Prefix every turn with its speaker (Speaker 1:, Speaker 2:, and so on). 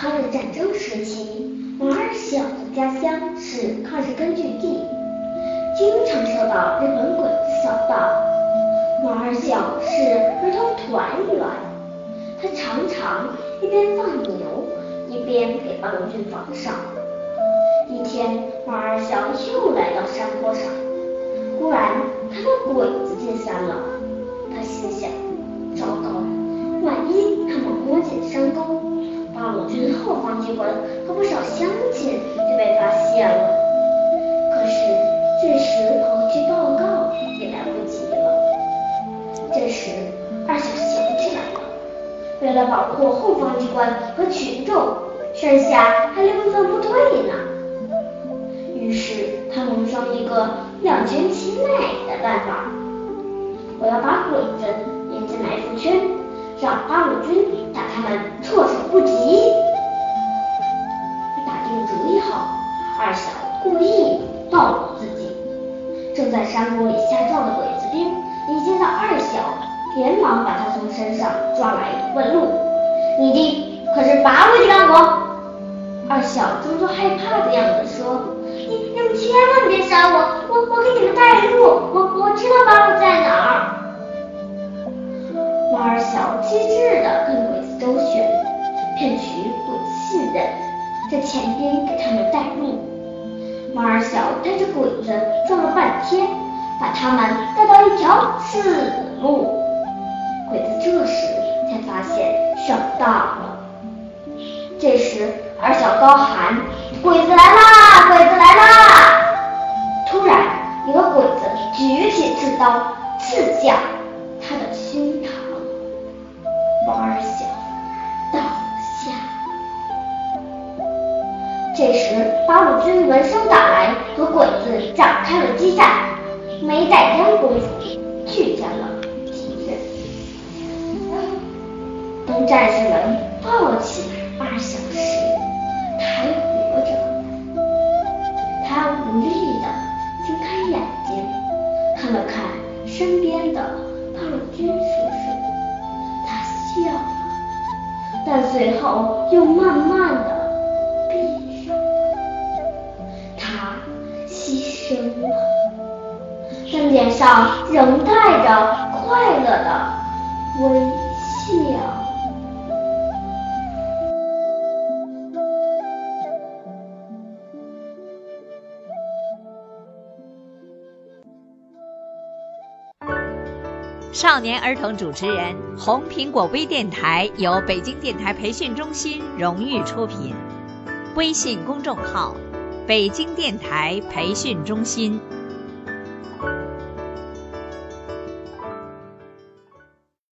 Speaker 1: 抗日战争时期，王二小的家乡是抗日根据地，经常受到日本鬼子扫荡。王二小是儿童团员，他常常一边放牛，一边给八路军放哨。一天，王二小又来到山坡上，忽然看到鬼子进山了。他心想：糟糕，万一他们摸进山沟，八路军后方机关和不少乡亲就被发现了。可是这时跑去报告也来不及了。这时，二小想起来了，为了保护后方机关和群众，山下还留一份部队呢。于是他萌生一个两全其美的办法：我要把鬼子引进来故意暴露自己，正在山沟里瞎撞的鬼子兵。一见到二小，连忙把他从山上抓来问路：“你的可是八路的干部？”二小装作害怕的样子说：“你你们千万别杀我，我我给你们带路，我我知道八路在哪儿。”王二小机智的跟鬼子周旋，骗取鬼子信任，在前边给他们带路。王二小带着鬼子转了半天。把他们带到一条死路，鬼子这时才发现上当了。这时，二小高喊：“鬼子来啦！鬼子来啦！”突然，一个鬼子举起刺刀刺向他的胸膛，王二小倒下。这时，八路军闻声赶来，和鬼子展开了激战。没带烟功夫，去见了敌人。当战士们抱起八小时，他还活着。他无力的睁开眼睛，看了看身边的八路军叔叔，他笑了，但随后又慢慢的脸上仍带着快乐的微笑。
Speaker 2: 少年儿童主持人，红苹果微电台由北京电台培训中心荣誉出品，微信公众号：北京电台培训中心。